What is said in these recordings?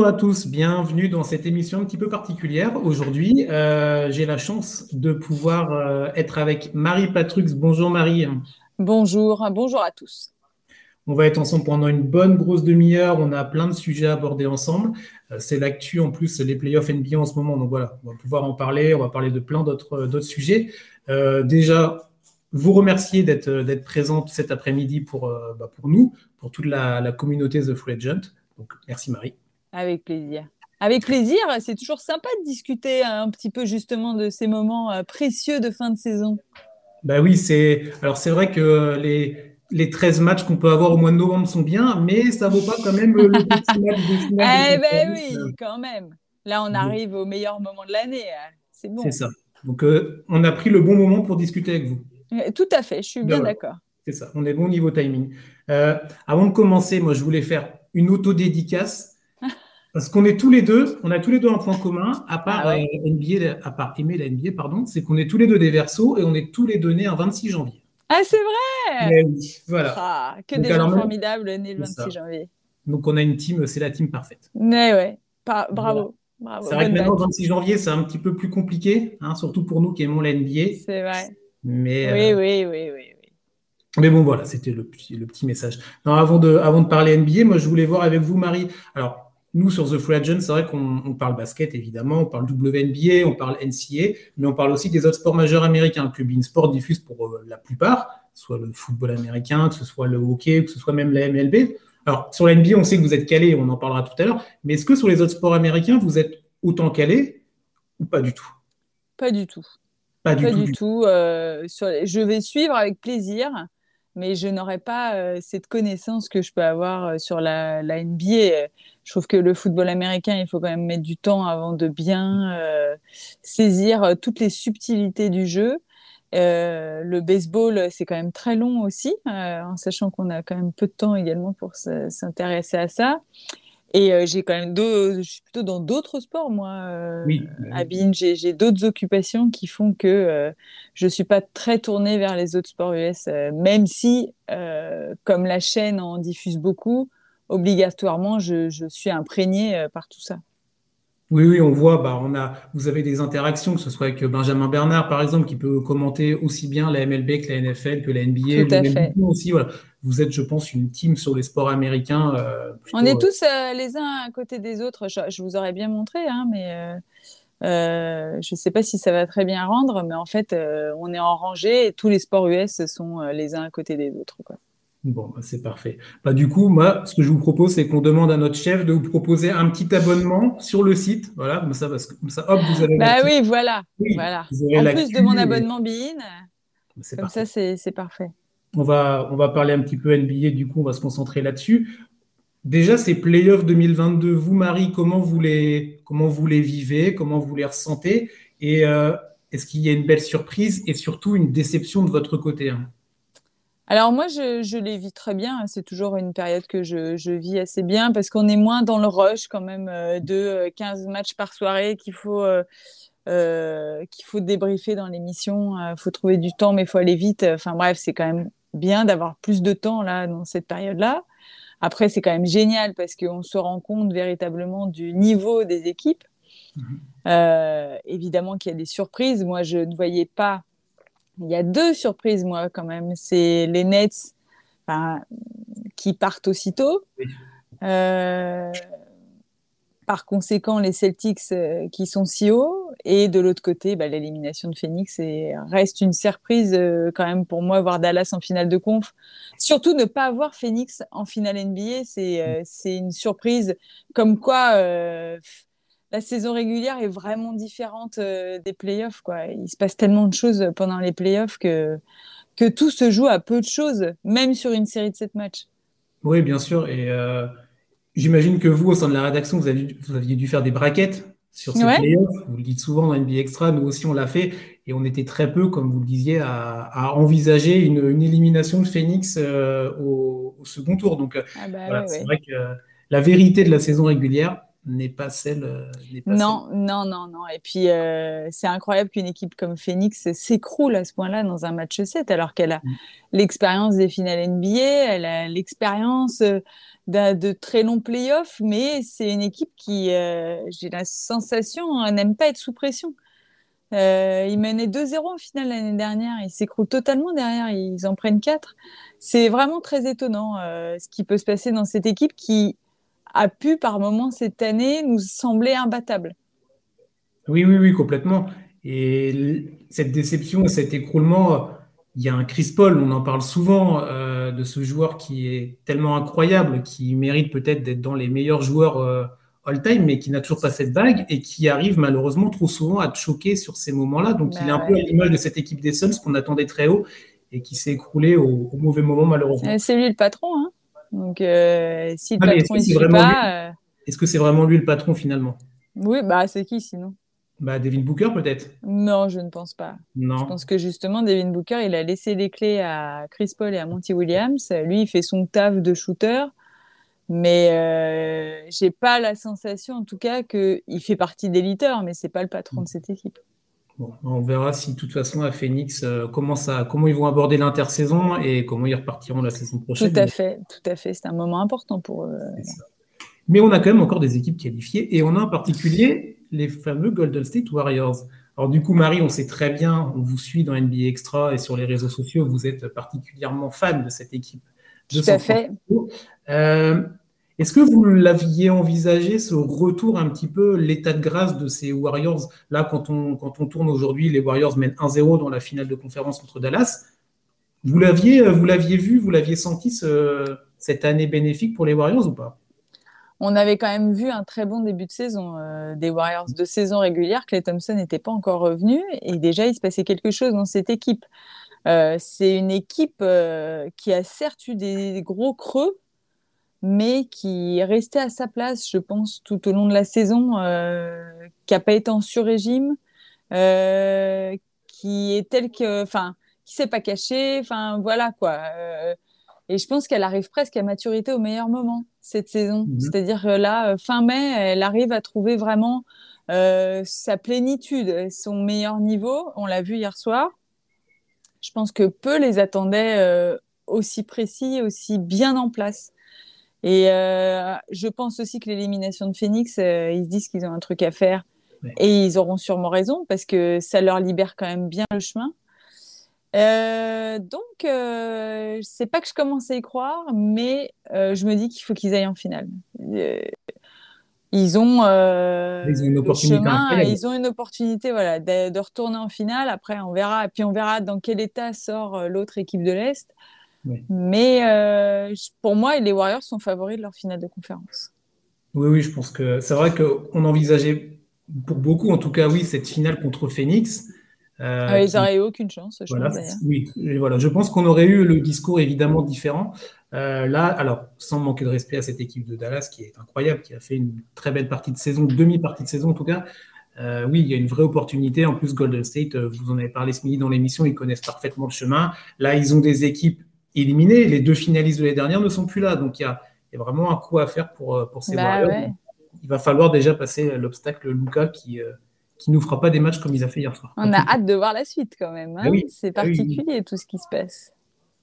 Bonjour à tous, bienvenue dans cette émission un petit peu particulière. Aujourd'hui, euh, j'ai la chance de pouvoir euh, être avec Marie Patrux. Bonjour Marie. Bonjour, bonjour à tous. On va être ensemble pendant une bonne grosse demi-heure. On a plein de sujets à aborder ensemble. Euh, c'est l'actu en plus, les playoffs NBA en ce moment. Donc voilà, on va pouvoir en parler. On va parler de plein d'autres sujets. déjà, vous remercier d'être présente cet après-midi pour, bah, pour nous, pour toute la, la communauté The Free Agent. Donc merci Marie. Avec plaisir. Avec plaisir, c'est toujours sympa de discuter un petit peu justement de ces moments euh, précieux de fin de saison. Bah oui, c'est alors c'est vrai que les, les 13 matchs qu'on peut avoir au mois de novembre sont bien, mais ça vaut pas quand même le petit match de finale. Eh ben oui, quand même. Là, on arrive au meilleur moment de l'année. Hein. C'est bon. C'est ça. Donc, euh, on a pris le bon moment pour discuter avec vous. Euh, tout à fait, je suis bien d'accord. C'est ça, on est bon niveau timing. avant de commencer, moi, je voulais faire une auto-dédicace parce qu'on est tous les deux, on a tous les deux un point commun, à part, ah euh, NBA, à part aimer la NBA, pardon, c'est qu'on est tous les deux des versos et on est tous les deux nés un 26 janvier. Ah, c'est vrai oui, voilà. Ah, que des gens formidables nés le 26 janvier. Donc on a une team, c'est la team parfaite. Mais ouais, bravo. bravo. C'est vrai que maintenant, le 26 janvier, c'est un petit peu plus compliqué, hein, surtout pour nous qui aimons la NBA. C'est vrai. Mais, oui, euh, oui, oui, oui, oui. Mais bon, voilà, c'était le, le, petit message. Non, avant, de, avant de parler NBA, moi, je voulais voir avec vous, Marie. Alors, nous, sur The Free Agent, c'est vrai qu'on parle basket, évidemment, on parle WNBA, on parle NCA, mais on parle aussi des autres sports majeurs américains que Bein Sport diffuse pour euh, la plupart, soit le football américain, que ce soit le hockey, que ce soit même la MLB. Alors, sur la NBA, on sait que vous êtes calé, on en parlera tout à l'heure, mais est-ce que sur les autres sports américains, vous êtes autant calé ou pas du tout? Pas du tout. Pas du pas tout. Du tout. Euh, je vais suivre avec plaisir mais je n'aurai pas euh, cette connaissance que je peux avoir euh, sur la, NBA. Je trouve que le football américain, il faut quand même mettre du temps avant de bien euh, saisir toutes les subtilités du jeu. le baseball, c'est quand même très long aussi, en sachant qu'on a quand même peu de temps également pour s'intéresser à ça. Et euh, j'ai quand même je suis plutôt dans d'autres sports, moi. Euh, oui. Abine, j'ai d'autres occupations qui font que euh, je ne suis pas très tournée vers les autres sports US, même si, comme la chaîne en diffuse beaucoup, obligatoirement, je, je suis imprégnée par tout ça. Oui, oui, on voit, bah, on a, vous avez des interactions, que ce soit avec Benjamin Bernard, par exemple, qui peut commenter aussi bien la MLB que la NFL, que la NBA. Tout à fait. Aussi, voilà. Vous êtes, je pense, une team sur les sports américains. Euh, on est euh, tous euh, les uns à côté des autres. Je, vous aurais bien montré, hein, mais je ne sais pas si ça va très bien rendre, mais en fait, on est en rangée et tous les sports US sont les uns à côté des autres. Quoi. Bon, bah, c'est parfait. Bah, du coup, moi, ce que je vous propose, c'est qu'on demande à notre chef de vous proposer un petit abonnement sur le site. Voilà, comme ça, parce que ça, hop, vous avez. Bah oui, voilà. voilà. En plus de mon abonnement BIN, comme ça, c'est parfait. On va, on va parler un petit peu NBA, du coup, on va se concentrer là-dessus. Déjà, ces playoffs 2022, vous, Marie, comment vous les, comment vous les vivez, comment vous les ressentez? Et euh, est-ce qu'il y a une belle surprise et surtout une déception de votre côté hein? Alors moi, je, je, les vis très bien. C'est toujours une période que je, je vis assez bien parce qu'on est moins dans le rush quand même euh, de 15 euh, matchs par soirée qu'il faut, euh, euh, qu'il faut débriefer dans l'émission. Il faut trouver du temps, mais il faut aller vite. Enfin bref, c'est quand même bien d'avoir plus de temps là dans cette période-là. Après, c'est quand même génial parce qu'on se rend compte véritablement du niveau des équipes. Mmh. évidemment qu'il y a des surprises. Moi, je ne voyais pas il y a deux surprises, moi, quand même. C'est les Nets qui partent aussitôt. Euh, par conséquent, les Celtics euh, qui sont si hauts. Et de l'autre côté, bah, l'élimination de Phoenix et reste une surprise euh, quand même pour moi, voir Dallas en finale de conf. Surtout ne pas avoir Phoenix en finale NBA, c'est une surprise. Comme quoi la saison régulière est vraiment différente euh, des playoffs. Quoi. Il se passe tellement de choses pendant les playoffs que, que tout se joue à peu de choses, même sur une série de sept matchs. Oui, bien sûr. Et euh, j'imagine que vous, au sein de la rédaction, vous, aviez dû faire des braquettes sur ces playoffs. Vous le dites souvent dans NBA Extra, nous aussi on l'a fait. Et on était très peu, comme vous le disiez, à, envisager une, élimination de Phoenix euh, au, second tour. Donc, ah bah c'est vrai que la vérité de la saison régulière, n'est pas celle. non, non, non, non. Et puis, c'est incroyable qu'une équipe comme Phoenix s'écroule à ce point-là dans un match 7, alors qu'elle a mm. l'expérience des finales NBA, elle a l'expérience de, très longs playoffs, mais c'est une équipe qui, j'ai la sensation, n'aime pas être sous pression. Euh, ils menaient 2-0 en finale l'année dernière. Ils s'écroulent totalement derrière. Ils en prennent 4. C'est vraiment très étonnant euh, ce qui peut se passer dans cette équipe qui a pu, par moments, cette année, nous sembler imbattable. Oui, oui, oui, complètement. Et cette déception et cet écroulement, il y a un Chris Paul, on en parle souvent euh, de ce joueur qui est tellement incroyable, qui mérite peut-être d'être dans les meilleurs joueurs euh, all-time, mais qui n'a toujours pas cette bague et qui arrive malheureusement trop souvent à te choquer sur ces moments-là. Donc il est un bah peu à l'image de cette équipe des Suns qu'on attendait très haut et qui s'est écroulé au, mauvais moment malheureusement. Euh, c'est lui le patron. Hein Donc euh, si le patron ne pas. Euh, est-ce que c'est vraiment lui le patron finalement? Oui, bah c'est qui sinon? Bah, Devin Booker peut-être Non, je ne pense pas. Non. Je pense que justement, Devin Booker, il a laissé les clés à Chris Paul et à Monty Williams. Lui, il fait son taf de shooter. Mais euh, j'ai pas la sensation, en tout cas, qu'il fait partie des leaders, mais c'est pas le patron de cette équipe. Bon, on verra si, de toute façon, à Phoenix, euh, comment, ça, comment ils vont aborder l'intersaison et comment ils repartiront la saison prochaine. Tout à fait, tout à fait. C'est un moment important pour eux. Mais on a quand même encore des équipes qualifiées et on a en particulier les fameux Golden State Warriors. Alors du coup, Marie, on sait très bien, on vous suit dans NBA Extra et sur les réseaux sociaux, vous êtes particulièrement fan de cette équipe. Tout à fait. Euh, est-ce que vous l'aviez envisagé, ce retour un petit peu, l'état de grâce de ces Warriors? Là, quand on, tourne aujourd'hui, les Warriors mènent 1-0 dans la finale de conférence contre Dallas. Vous l'aviez, vous l'aviez vu, vous l'aviez senti cette année bénéfique pour les Warriors ou pas? On avait quand même vu un très bon début de saison euh, des Warriors de saison régulière. Clay Thompson n'était pas encore revenu et déjà il se passait quelque chose dans cette équipe. Euh, c'est une équipe euh, qui a certes eu des gros creux, mais qui est resté à sa place, je pense, tout au long de la saison, euh, qui n'a pas été en sur-régime, euh, qui est tel que, enfin, qui s'est pas caché, enfin, voilà quoi. Euh, et je pense qu'elle arrive presque à maturité au meilleur moment cette saison. Mhm. C'est-à-dire là, fin mai, elle arrive à trouver vraiment sa plénitude, son meilleur niveau. On l'a vu hier soir. Je pense que peu les attendaient aussi précis, aussi bien en place. Et euh, je pense aussi que l'élimination de Phoenix, euh, ils se disent qu'ils ont un truc à faire. Et ils auront sûrement raison parce que ça leur libère quand même bien le chemin. Euh, donc, euh, c'est pas que je commence à y croire, mais je me dis qu'il faut qu'ils aillent en finale. ils ont, ils ont une opportunité. Chemin, ils ont une opportunité, voilà, de, de, retourner en finale. Après, on verra. Et puis, on verra dans quel état sort l'autre équipe de l'Est. Mais euh, pour moi, les Warriors sont favoris de leur finale de conférence. Oui, oui, je pense que c'est vrai qu'on envisageait, pour beaucoup en tout cas, oui, cette finale contre Phoenix. Euh, ah, ils n'auraient eu aucune chance, je voilà, pense. Oui, voilà. Je pense qu'on aurait eu le discours évidemment différent. Euh, là, alors, sans manquer de respect à cette équipe de Dallas qui est incroyable, qui a fait une très belle partie de saison, demi-partie de saison en tout cas. oui, il y a une vraie opportunité. En plus, Golden State, vous en avez parlé ce midi dans l'émission, ils connaissent parfaitement le chemin. Là, ils ont des équipes éliminés. Les deux finalistes de l'année dernière ne sont plus là. Donc il y a, vraiment un coup à faire pour, euh, pour ces bah, Il va falloir déjà passer l'obstacle Luca qui euh, qui nous fera pas des matchs comme il a fait hier soir. On a hâte de voir la suite quand même. Hein. Ah C'est ah particulier tout ce qui se passe.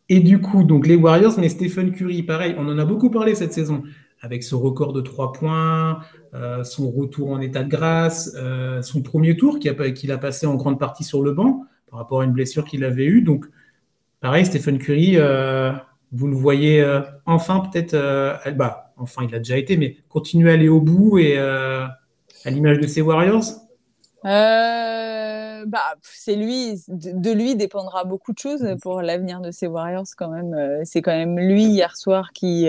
Et du coup, donc les Warriors, mais Stephen Curry, pareil, on en a beaucoup parlé cette saison, avec ce record de trois points, euh, son retour en état de grâce, son premier tour qu'il a, a, passé en grande partie sur le banc par rapport à une blessure qu'il avait eue. Donc, Pareil, Stephen Curry, euh, vous le voyez euh, enfin peut-être, euh, bah, enfin il a déjà été, mais continuer à aller au bout et à l'image de ses Warriors? Bah, c'est lui, de lui dépendra beaucoup de choses pour l'avenir de ces Warriors quand même. C'est quand même lui hier soir qui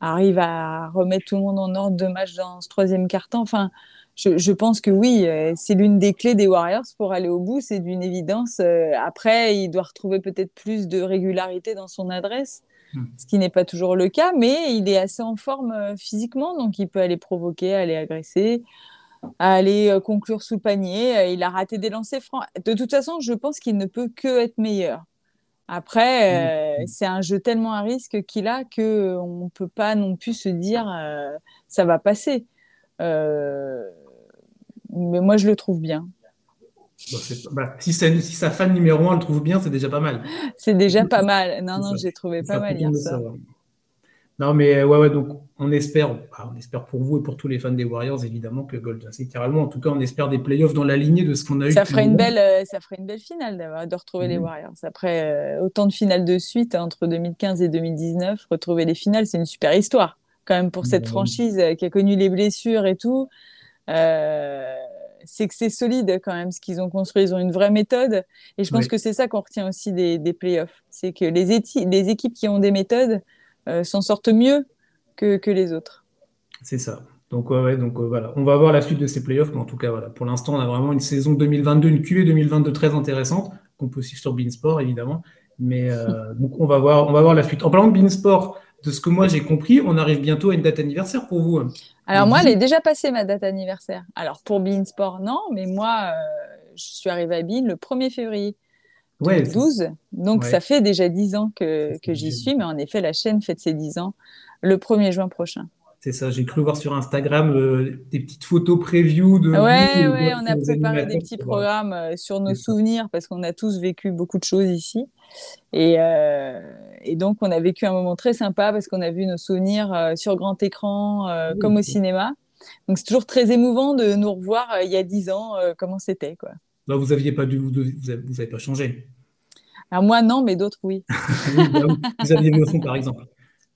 arrive à remettre tout le monde en ordre de match dans ce troisième quart-temps. Enfin, je, pense que oui, euh, c'est l'une des clés des Warriors pour aller au bout, c'est d'une évidence. Euh, après, il doit retrouver peut-être plus de régularité dans son adresse, hmm. ce qui n'est pas toujours le cas, mais il est assez en forme euh, physiquement, donc il peut aller provoquer, aller agresser, aller conclure sous le panier. Il a raté des lancers francs. De toute façon, je pense qu'il ne peut que être meilleur. Après, hmm. c'est un jeu tellement à risque qu'il a qu'on ne peut pas non plus se dire ça va passer. Mais moi, je le trouve bien. Bah, si, si, sa fan numéro 1 le trouve bien, c'est déjà pas mal. C'est déjà pas mal. Non, non, j'ai trouvé pas mal hier soir. Non, mais ouais, ouais, donc on espère, bah, on espère pour vous et pour tous les fans des Warriors, évidemment, que Golden State littéralement, en tout cas, on espère des playoffs dans la lignée de ce qu'on a eu. Ça ferait, une belle, euh, ça ferait une belle finale de retrouver les mhm. Warriors. Après euh, autant de finales de suite entre 2015 et 2019, retrouver les finales, c'est une super histoire, quand même, pour cette franchise euh, qui a connu les blessures et tout. C'est que c'est solide quand même ce qu'ils ont construit. Ils ont une vraie méthode. Et je pense que c'est ça qu'on retient aussi des, des playoffs. C'est que les, les équipes qui ont des méthodes, euh, s'en sortent mieux que, que les autres. C'est ça. Donc, ouais, donc euh, voilà, on va voir la suite de ces playoffs, mais en tout cas, voilà, pour l'instant, on a vraiment une saison 2022, une QV 2022 très intéressante, qu'on peut suivre sur Beansport, évidemment. Mais euh, donc, on va, voir, on va voir la suite. En parlant de Beansport, de ce que moi j'ai compris, on arrive bientôt à une date anniversaire pour vous. Alors, moi, elle est déjà passée, ma date anniversaire. Alors, pour Beansport, non, mais moi, je suis arrivée à Bean le 1er février ouais, 12. Donc, ça fait déjà 10 ans que, que j'y suis, mais en effet, la chaîne fête ses 10 ans le 1er juin prochain. C'est ça, j'ai cru voir sur Instagram euh, des petites photos preview de. Ouais, ouais, on a préparé des petits programmes euh, sur nos souvenirs parce qu'on a tous vécu beaucoup de choses ici. Et, euh, et, donc, on a vécu un moment très sympa parce qu'on a vu nos souvenirs sur grand écran comme au cinéma. Donc, c'est toujours très émouvant de nous revoir il y a 10 ans, comment c'était. quoi. Bah, vous aviez pas dû, vous n'avez pas changé. Alors moi non, mais d'autres oui. Vous aviez le fond par exemple.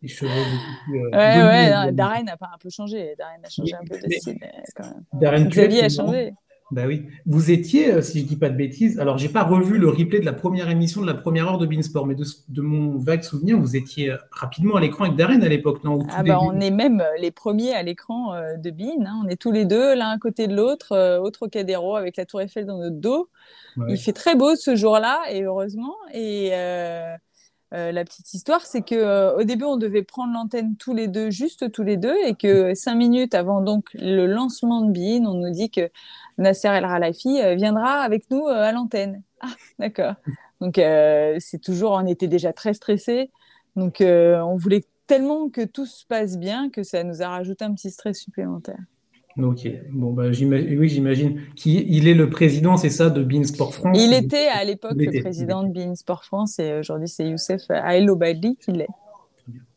Les cheveux euh, ouais, ouais, Darren a pas un peu changé. Darren a changé un peu de style quand même. Darren Xavier a changé. Bah oui. Vous étiez, euh, si je dis pas de bêtises, alors j'ai pas revu le replay de la première émission de la première heure de Beansport, mais de, mon vague souvenir, vous étiez euh, rapidement à l'écran avec Darren à l'époque, non? Ah bah on est même les premiers à l'écran de Bean. Hein. On est tous les deux l'un à côté de l'autre, au Trocadéro avec la Tour Eiffel dans notre dos. Il fait très beau ce jour-là et heureusement et euh, la petite histoire, c'est que euh, au début, on devait prendre l'antenne tous les deux, juste tous les deux, et que cinq minutes avant donc le lancement de Bean, on nous dit que Nasser El Ralafi euh, viendra avec nous à l'antenne. Ah, d'accord. Donc c'est toujours, on était déjà très stressés, donc on voulait tellement que tout se passe bien que ça nous a rajouté un petit stress supplémentaire. Ok, bon, bah, oui, j'imagine. qu'il est le président, c'est ça, de Bean Sport France? Il était à l'époque le président de Bean Sport France et aujourd'hui, c'est Youssef Aelo Badli qui l'est.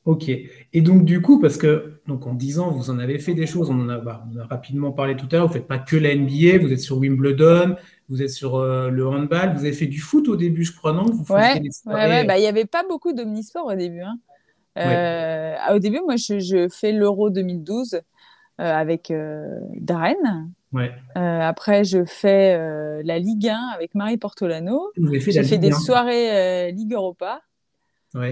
Ok. Et donc, du coup, parce que donc, en 10 ans, vous en avez fait des choses, on en a, bah, a rapidement parlé tout à l'heure, vous ne faites pas que la NBA, vous êtes sur Wimbledon, vous êtes sur euh, le handball, vous avez fait du foot au début, je crois, non? Vous ouais, ouais, bah, il n'y avait pas beaucoup d'omnisport au début. Hein. Euh, au début, moi, je, je fais l'Euro 2012 euh, avec euh, Darren. Ouais. Euh, après, je fais la Ligue 1 avec Marie Portolano. J'ai fait des soirées Ligue Europa. Ouais.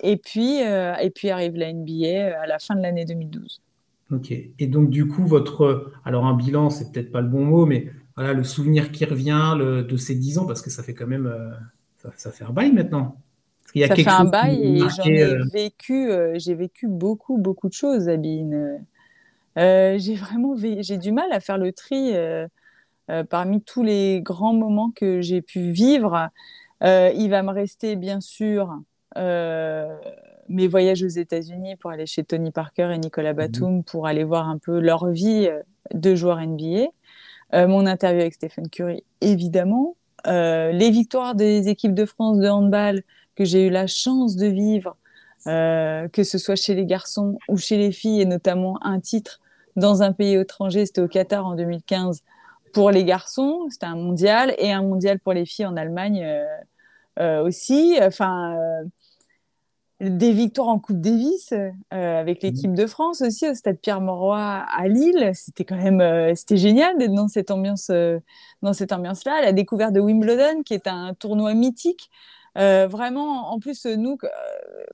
et, puis, et puis arrive la NBA à la fin de l'année 2012. Ok. Et donc, du coup, votre. Alors, un bilan, c'est peut-être pas le bon mot, mais voilà, le souvenir qui revient le, de ces 10 ans, parce que ça fait quand même. ça, ça, fait un bail maintenant ça fait un bail et j'en ai euh, vécu, euh, j'ai vécu beaucoup, beaucoup de choses, Abine. Euh, j'ai vraiment j'ai du mal à faire le tri parmi tous les grands moments que j'ai pu vivre. il va me rester, bien sûr, mes voyages aux États-Unis pour aller chez Tony Parker et Nicolas mhm. Batum pour aller voir un peu leur vie de joueurs NBA. mon interview avec Stephen Curry, évidemment. les victoires des équipes de France de handball que j'ai eu la chance de vivre, euh, que ce soit chez les garçons ou chez les filles, et notamment un titre dans un pays étranger, c'était au Qatar en 2015 pour les garçons, c'était un mondial, et un mondial pour les filles en Allemagne euh, euh, aussi. Enfin, des victoires en Coupe Davis avec l'équipe de France aussi au Stade Pierre-Mauroy à Lille. C'était quand même, c'était génial d'être dans cette ambiance, dans cette ambiance-là. La découverte de Wimbledon, qui est un tournoi mythique. Euh, vraiment, en plus, nous, euh,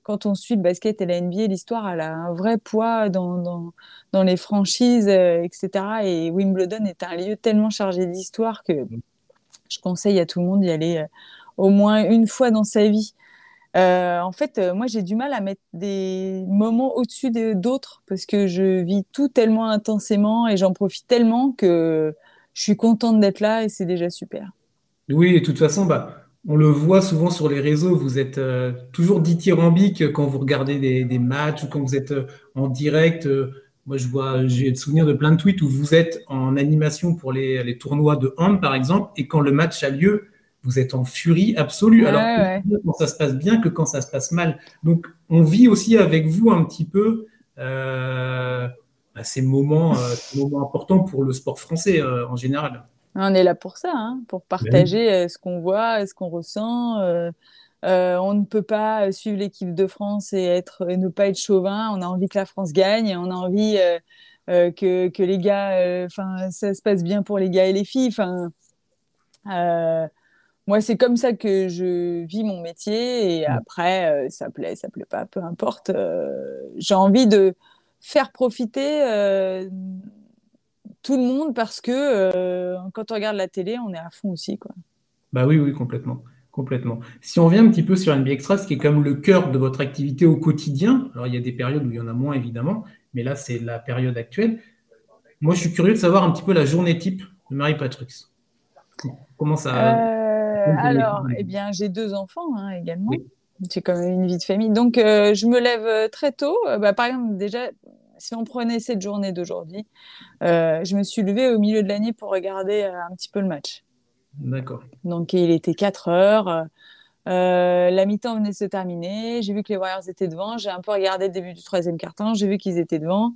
quand on suit le basket et la NBA, l'histoire, elle a un vrai poids dans, dans, dans les franchises, euh, etc. Et Wimbledon est un lieu tellement chargé d'histoire que mm. je conseille à tout le monde d'y aller au moins une fois dans sa vie. en fait, moi, j'ai du mal à mettre des moments au-dessus d'autres parce que je vis tout tellement intensément et j'en profite tellement que je suis contente d'être là et c'est déjà super. Oui, et de toute façon, bah, on le voit souvent sur les réseaux, vous êtes euh, toujours dithyrambique quand vous regardez des, matchs ou quand vous êtes euh, en direct. Euh, Moi, je vois, j'ai le souvenir de plein de tweets où vous êtes en animation pour les, les tournois de hand, par exemple, et quand le match a lieu, vous êtes en furie absolue. Alors, quand ça se passe bien que quand ça se passe mal. Donc, on vit aussi avec vous un petit peu bah, ces, moments, moments importants pour le sport français en général. On est là pour ça, hein, pour ben partager ce qu'on voit, ce qu'on ressent. on ne peut pas suivre l'équipe de France et, être, et ne pas être chauvin. On a envie que la France gagne. On a envie que, que, les gars, enfin, ça se passe bien pour les gars et les filles. Enfin, moi, c'est comme ça que je vis mon métier. Et après, euh, ça plaît, ça plaît pas, peu importe. Euh, j'ai envie de faire profiter euh, tout le monde parce que quand on regarde la télé, on est à fond aussi. Quoi. Bah oui, oui, complètement. Complètement. Si on vient un petit peu sur NBA Extra, ce qui est comme le cœur de votre activité au quotidien, alors il y a des périodes où il y en a moins évidemment, mais là c'est la période actuelle. Moi je suis curieux de savoir un petit peu la journée type de Marie Patrux. Comment ça alors, eh bien, j'ai deux enfants hein, également. J'ai quand même une vie de famille. Donc, euh, je me lève euh, très tôt. Euh, bah, par exemple, déjà, si on prenait cette journée d'aujourd'hui, je me suis levée au milieu de l'année pour regarder un petit peu le match. D'accord. Donc, il était 4 heures. la mi-temps venait de se terminer. J'ai vu que les Warriors étaient devant. J'ai un peu regardé le début du troisième quart-temps. J'ai vu qu'ils étaient devant.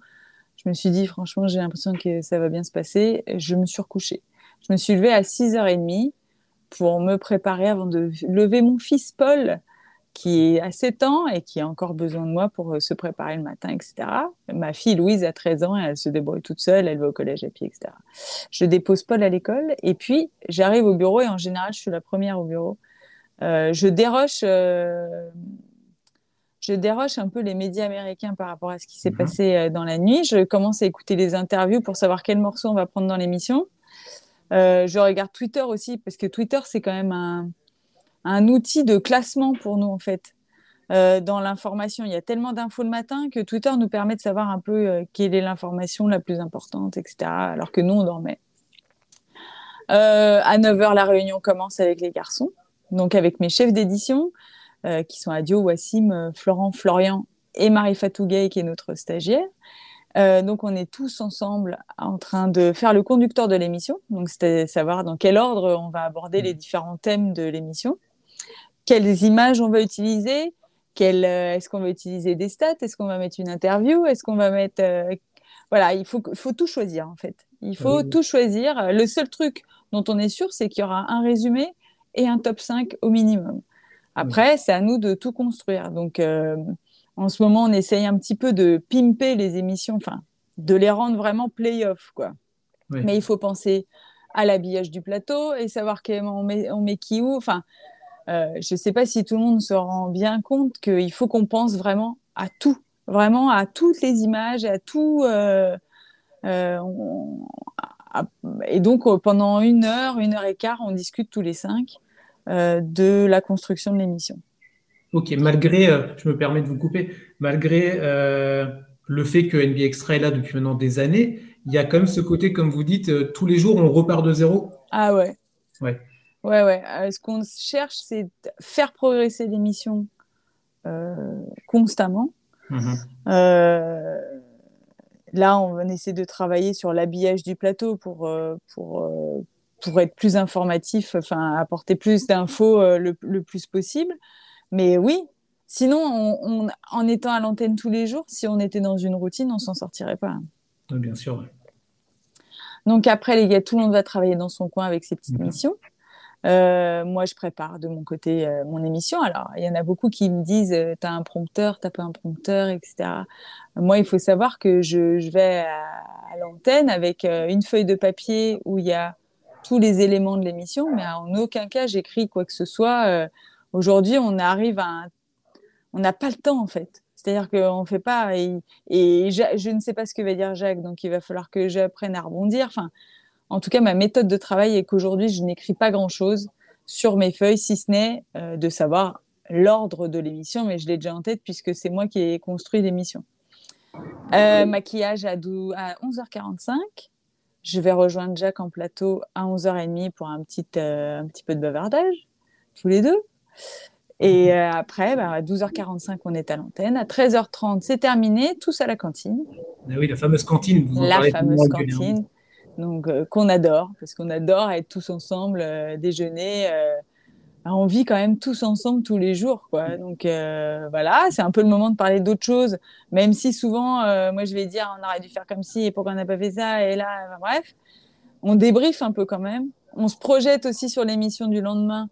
Je me suis dit, franchement, j'ai l'impression que ça va bien se passer. Je me suis recouchée. Je me suis levée à 6h30 pour me préparer avant de lever mon fils Paul, qui à 7 ans et qui a encore besoin de moi pour euh, se préparer le matin, etc. Ma fille Louise a 13 ans, et elle se débrouille toute seule, elle va au collège à pied, etc. Je dépose Paul à l'école et puis j'arrive au bureau et en général, je suis la première au bureau. Euh, je déroche. Euh, je déroche un peu les médias américains par rapport à ce qui s'est mhm. passé dans la nuit. Je commence à écouter les interviews pour savoir quel morceau on va prendre dans l'émission. Euh, je regarde Twitter aussi parce que Twitter, c'est quand même un, un, outil de classement pour nous, en fait. Euh, dans l'information, il y a tellement d'infos le matin que Twitter nous permet de savoir un peu euh, quelle est l'information la plus importante, etc. Alors que nous, on dormait. à 9h, la réunion commence avec les garçons, donc avec mes chefs d'édition, qui sont Adio, Wassim, Florent, Florian et Marie Fatouguay, qui est notre stagiaire. Euh, donc, on est tous ensemble en train de faire le conducteur de l'émission. Donc, c'était savoir dans quel ordre on va aborder les différents thèmes de l'émission, quelles images on va utiliser, euh, est-ce qu'on va utiliser des stats, est-ce qu'on va mettre une interview, est-ce qu'on va mettre, euh, voilà, il faut, faut tout choisir en fait. Il faut tout choisir. Le seul truc dont on est sûr, c'est qu'il y aura un résumé et un top 5 au minimum. Après, c'est à nous de tout construire. Donc, en ce moment, on essaye un petit peu de pimper les émissions, enfin, de les rendre vraiment play-off, quoi. Mais il faut penser à l'habillage du plateau et savoir on met, on met qui où. Enfin, euh, je ne sais pas si tout le monde se rend bien compte qu'il faut qu'on pense vraiment à tout, vraiment à toutes les images, à tout. Euh, euh, et donc, pendant une heure, une heure et quart, on discute tous les cinq de la construction de l'émission. Ok, malgré, euh, je me permets de vous couper, malgré euh, le fait que NBA Extra est là depuis maintenant des années, il y a quand même ce côté, comme vous dites, euh, tous les jours on repart de zéro. Ah ouais. Ouais. Ouais, ouais. ce qu'on cherche, c'est faire progresser l'émission constamment. Mhm. là, on essaie de travailler sur l'habillage du plateau pour, pour, pour être plus informatif, enfin apporter plus d'infos le, le, plus possible. Mais oui, sinon, en étant à l'antenne tous les jours, si on était dans une routine, on s'en sortirait pas. bien sûr. Donc après, les gars, tout le monde va travailler dans son coin avec ses petites mhm. missions. Euh, moi, je prépare de mon côté euh, mon émission. Alors, il y en a beaucoup qui me disent euh, T'as un prompteur, t'as pas un prompteur, etc. Moi, il faut savoir que je, vais à, l'antenne avec une feuille de papier où il y a tous les éléments de l'émission, mais en aucun cas j'écris quoi que ce soit Aujourd'hui, on arrive à on n'a pas le temps en fait. C'est-à-dire qu'on ne fait pas. Et, je, ne sais pas ce que va dire Jacques, donc il va falloir que j'apprenne à rebondir. Enfin, en tout cas, ma méthode de travail est qu'aujourd'hui, je n'écris pas grand-chose sur mes feuilles, si ce n'est euh, de savoir l'ordre de l'émission, mais je l'ai déjà en tête puisque c'est moi qui ai construit l'émission. Euh, maquillage à, 11h45. Je vais rejoindre Jacques en plateau à 11h30 pour un petit, euh, un petit peu de bavardage, tous les deux. Et euh, après, bah, à 12h45, on est à l'antenne. À 13h30, c'est terminé, tous à la cantine. Ah oui, la fameuse cantine. la fameuse cantine, donc euh, qu'on adore, parce qu'on adore être tous ensemble, euh, déjeuner. Bah, on vit quand même tous ensemble tous les jours, quoi. Donc voilà, c'est un peu le moment de parler d'autres choses, même si souvent, moi, je vais dire, on aurait dû faire comme ci, et pourquoi on n'a pas fait ça, et là, bref, on débriefe un peu quand même. On se projette aussi sur l'émission du lendemain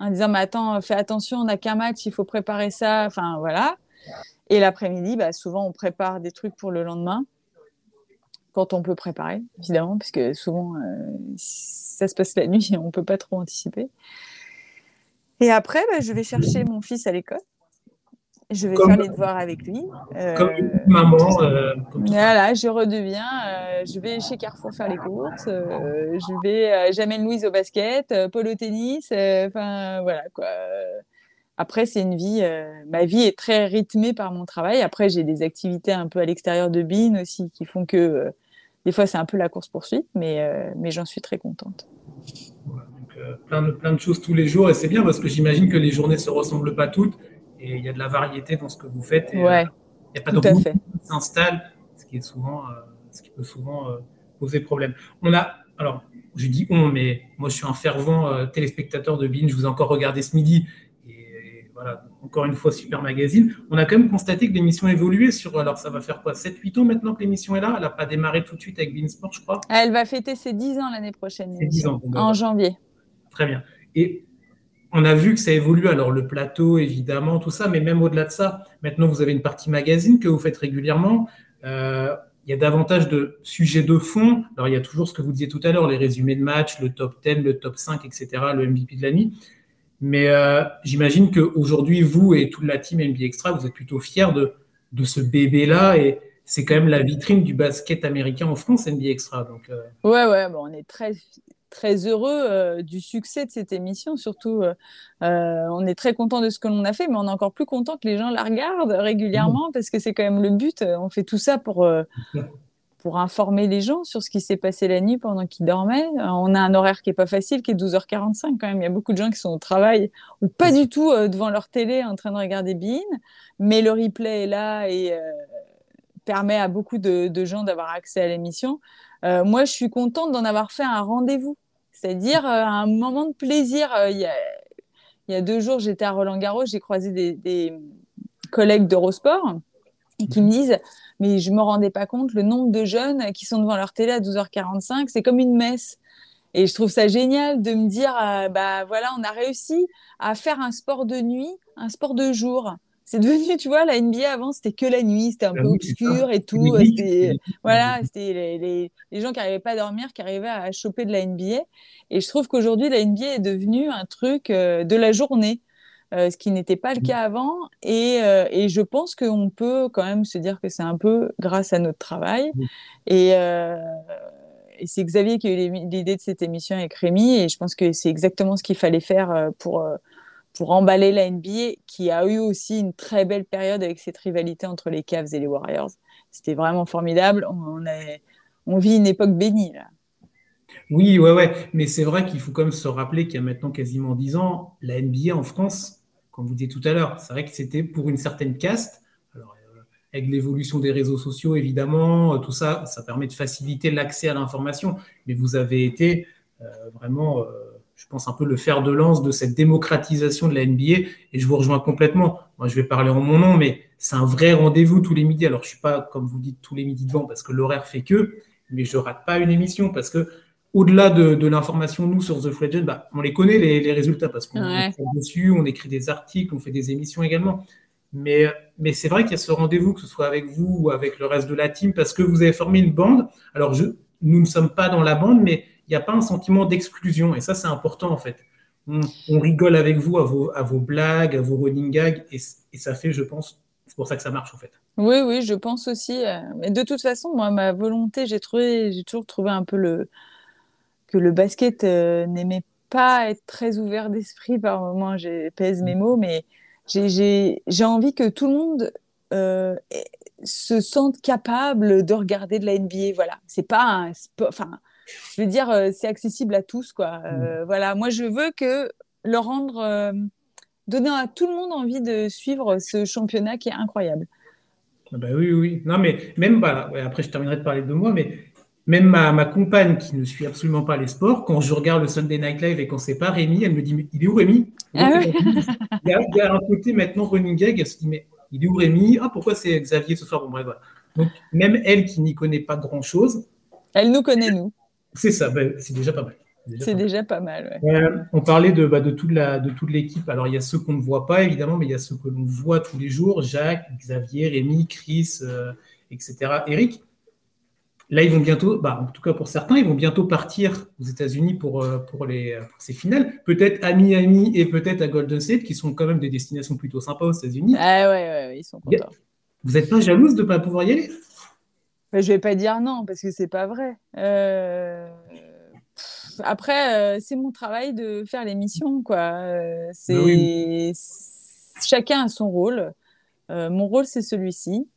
en disant mais attends, fais attention, on n'a qu'un match, il faut préparer ça. Enfin voilà. Et l'après-midi, bah, souvent on prépare des trucs pour le lendemain quand on peut préparer, évidemment, parce que souvent euh, ça se passe la nuit et on peut pas trop anticiper. Et après, bah, je vais chercher mon fils à l'école. Je vais faire les devoirs avec lui. Euh, comme une maman. Euh, voilà, je redeviens. Euh, je vais chez Carrefour faire les courses. je vais, j'amène Louise au basket, Paul au tennis. Enfin, voilà quoi. Après, c'est une vie. ma vie est très rythmée par mon travail. Après, j'ai des activités un peu à l'extérieur de BIN aussi qui font que des fois, c'est un peu la course poursuite, mais mais j'en suis très contente. plein, de, plein de choses tous les jours et c'est bien parce que j'imagine que les journées se ressemblent pas toutes et il y a de la variété dans ce que vous faites. Et, ouais, il n'y a pas de qui s'installe, ce qui est souvent, euh, ce qui peut souvent euh, poser problème. On a, alors, je dis on, mais moi je suis un fervent euh, téléspectateur de BIN, je vous ai encore regardé ce midi. Voilà, encore une fois, super magazine. On a quand même constaté que l'émission a évolué sur, alors ça va faire quoi, 7-8 ans maintenant que l'émission est là? Elle n'a pas démarré tout de suite avec BIN Sport, je crois? Elle va fêter ses 10 ans l'année prochaine. 10 ans. en janvier. Très bien. Et on a vu que ça évolue. Alors, le plateau, évidemment, tout ça, mais même au-delà de ça, maintenant, vous avez une partie magazine que vous faites régulièrement. Euh, il y a davantage de sujets de fond. Alors, il y a toujours ce que vous disiez tout à l'heure, les résumés de match, le top 10, le top 5, etc., le MVP de la nuit. Mais euh, j'imagine qu'aujourd'hui, vous et toute la team NBA Extra, vous êtes plutôt fiers de, de ce bébé-là. Et c'est quand même la vitrine du basket américain en France, NBA Extra. Donc, euh... Ouais, ouais, bon, on est très très heureux euh, du succès de cette émission. Surtout, euh, on est très content de ce que l'on a fait, mais on est encore plus content que les gens la regardent régulièrement mmh. parce que c'est quand même le but. On fait tout ça pour, pour informer les gens sur ce qui s'est passé la nuit pendant qu'ils dormaient. On a un horaire qui est pas facile, qui est 12h45 quand même. Il y a beaucoup de gens qui sont au travail ou pas du tout devant leur télé en train de regarder Bean, mais le replay est là et permet à beaucoup de, de gens d'avoir accès à l'émission. Euh, moi, je suis contente d'en avoir fait un rendez-vous, c'est-à-dire euh, un moment de plaisir. Euh, il, y a, deux jours, j'étais à Roland-Garros, j'ai croisé des, collègues d'Eurosport et qui me disent mais je me rendais pas compte le nombre de jeunes qui sont devant leur télé à 12h45, c'est comme une messe. Et je trouve ça génial de me dire bah voilà, on a réussi à faire un sport de nuit, un sport de jour c'est devenu, tu vois, la NBA avant, c'était que la nuit, c'était un peu obscur et tout. voilà, c'était les, les, gens qui n'arrivaient pas à dormir, qui arrivaient à choper de la NBA. Et je trouve qu'aujourd'hui, la NBA est devenue un truc euh, de la journée, euh, ce qui n'était pas le cas avant. Et, euh, et je pense qu'on peut quand même se dire que c'est un peu grâce à notre travail. Et, et c'est Xavier qui a eu l'idée de cette émission avec Rémi. Et je pense que c'est exactement ce qu'il fallait faire pour pour emballer la NBA, qui a eu aussi une très belle période avec cette rivalité entre les Cavs et les Warriors. C'était vraiment formidable. On, on vit une époque bénie là. Oui, ouais, ouais. Mais c'est vrai qu'il faut quand même se rappeler qu'il y a maintenant quasiment 10 ans, la NBA en France, comme vous disiez tout à l'heure, c'est vrai que c'était pour une certaine caste. Alors, euh, avec l'évolution des réseaux sociaux, évidemment, euh, tout ça, ça permet de faciliter l'accès à l'information. Mais vous avez été euh, vraiment je pense, un peu le fer de lance de cette démocratisation de la NBA. Et je vous rejoins complètement. Moi, je vais parler en mon nom, mais c'est un vrai rendez-vous tous les midis. Alors, je suis pas, comme vous dites, tous les midis devant parce que l'horaire fait que, mais je rate pas une émission parce que au-delà de, l'information, nous, sur The Free bah, on les connaît, les, résultats, parce qu'on est dessus, on écrit des articles, on fait des émissions également. Mais, mais c'est vrai qu'il y a ce rendez-vous, que ce soit avec vous ou avec le reste de la team, parce que vous avez formé une bande. Alors, je, nous ne sommes pas dans la bande, mais il n'y a pas un sentiment d'exclusion. Et ça, c'est important, en fait. On, rigole avec vous à vos, à vos blagues, à vos running gags, et, ça fait, je pense, c'est pour ça que ça marche, en fait. Oui, oui, je pense aussi. Euh, mais de toute façon, moi, ma volonté, j'ai trouvé, j'ai toujours trouvé un peu le que le basket euh, n'aimait pas être très ouvert d'esprit par moment. J'ai pèse mes mots, mais j'ai envie que tout le monde euh, se sente capable de regarder de la NBA. Voilà, c'est pas un enfin je veux dire, euh, c'est accessible à tous, quoi. Euh, mm. Voilà, moi, je veux que le rendre donner à tout le monde envie de suivre ce championnat qui est incroyable. Ah bah oui, oui. Non, mais même, bah, après je terminerai de parler de moi, mais même ma, ma, compagne qui ne suit absolument pas les sports, quand je regarde le Sunday Night Live et quand c'est pas Rémi, elle me dit mais il est où Rémi? Ah il, y a, un côté maintenant running gag, elle se dit mais il est où Rémi? Ah pourquoi c'est Xavier ce soir? Bon bref voilà. Donc même elle qui n'y connaît pas grand chose, elle nous connaît nous. C'est ça, bah, c'est déjà pas mal. C'est déjà pas mal. Euh, on parlait de, bah, de toute l'équipe. Alors, il y a ceux qu'on ne voit pas, évidemment, mais il y a ceux que l'on voit tous les jours Jacques, Xavier, Rémi, Chris, euh, etc. Eric? Là, ils vont bientôt, bah, en tout cas pour certains, ils vont bientôt partir aux États-Unis pour, euh, pour, les, ces finales. Peut-être à Miami et peut-être à Golden State, qui sont quand même des destinations plutôt sympas aux États-Unis. Ah ouais, ouais, ils sont contents. Vous n'êtes pas jalouse de ne pas pouvoir y aller? Je vais pas dire non, parce que c'est pas vrai. Euh après, euh, c'est mon travail de faire l'émission, quoi. Euh, c'est chacun a son rôle. Mon rôle, c'est celui-ci.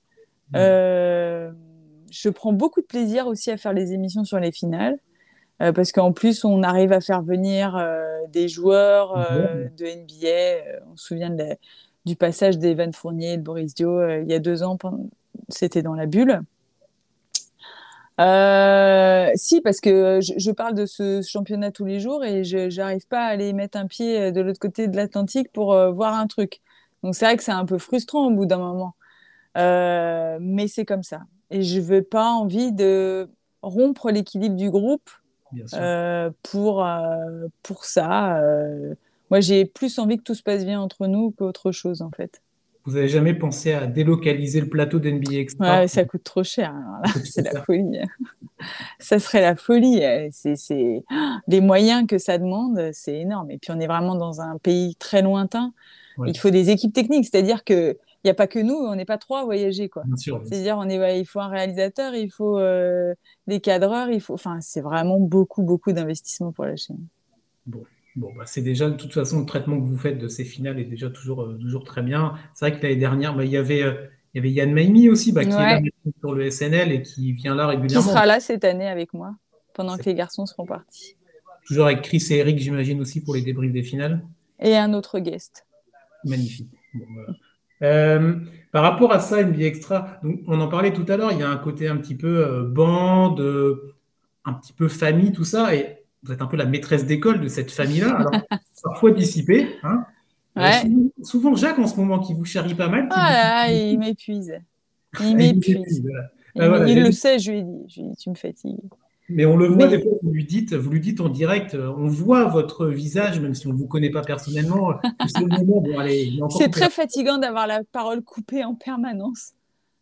Je prends beaucoup de plaisir aussi à faire les émissions sur les finales. parce qu'en plus, on arrive à faire venir des joueurs de NBA. on se souvient du passage d'Evan Fournier et de Boris Dio il y a deux ans, c'était dans la bulle. Euh, si, parce que je, parle de ce championnat tous les jours et je n'arrive pas à aller mettre un pied euh, de l'autre côté de l'Atlantique pour euh, voir un truc. Donc c'est vrai que c'est un peu frustrant au bout d'un moment. Mais c'est comme ça. Et je veux pas envie de rompre l'équilibre du groupe pour, pour ça. moi, j'ai plus envie que tout se passe bien entre nous qu'autre chose, en fait. Vous n'avez jamais pensé à délocaliser le plateau d'NBA Extra? Ouais, Ça coûte trop cher. C'est la folie. ça serait la folie. C'est les moyens que ça demande, c'est énorme. Et puis on est vraiment dans un pays très lointain. Il faut des équipes techniques, c'est-à-dire que il n'y a pas que nous, on n'est pas trois à voyager. C'est-à-dire on est, il faut un réalisateur, il faut euh, des cadreurs, il faut, enfin, c'est vraiment beaucoup, beaucoup d'investissement pour la chaîne. Bon, Bon, bah, c'est déjà de toute façon le traitement que vous faites de ces finales est déjà toujours, euh, toujours très bien. C'est vrai que l'année dernière, bah, il y avait euh, il y avait Yann Maimi aussi, bah, qui est là sur le SNL et qui vient là régulièrement. Qui sera là cette année avec moi, pendant que les garçons seront partis. Toujours avec Chris et Eric, j'imagine aussi, pour les débriefs des finales. Et un autre guest. Magnifique. Euh, par rapport à ça, NBA Extra, on en parlait tout à l'heure, il y a un côté un petit peu bande, un petit peu famille, tout ça. Et vous êtes un peu la maîtresse d'école de cette famille-là, alors parfois dissipée. Hein. Euh, souvent, Jacques, en ce moment, qui vous charrie pas mal. Ah il m'épuise. Il m'épuise. Ah, il, le sait, je lui ai dit, je lui ai dit tu me fatigues. Mais on le voit des fois, vous lui dites, vous lui dites en direct, euh, on voit votre visage, même si on ne vous connaît pas personnellement. C'est très fatigant d'avoir la parole coupée en permanence.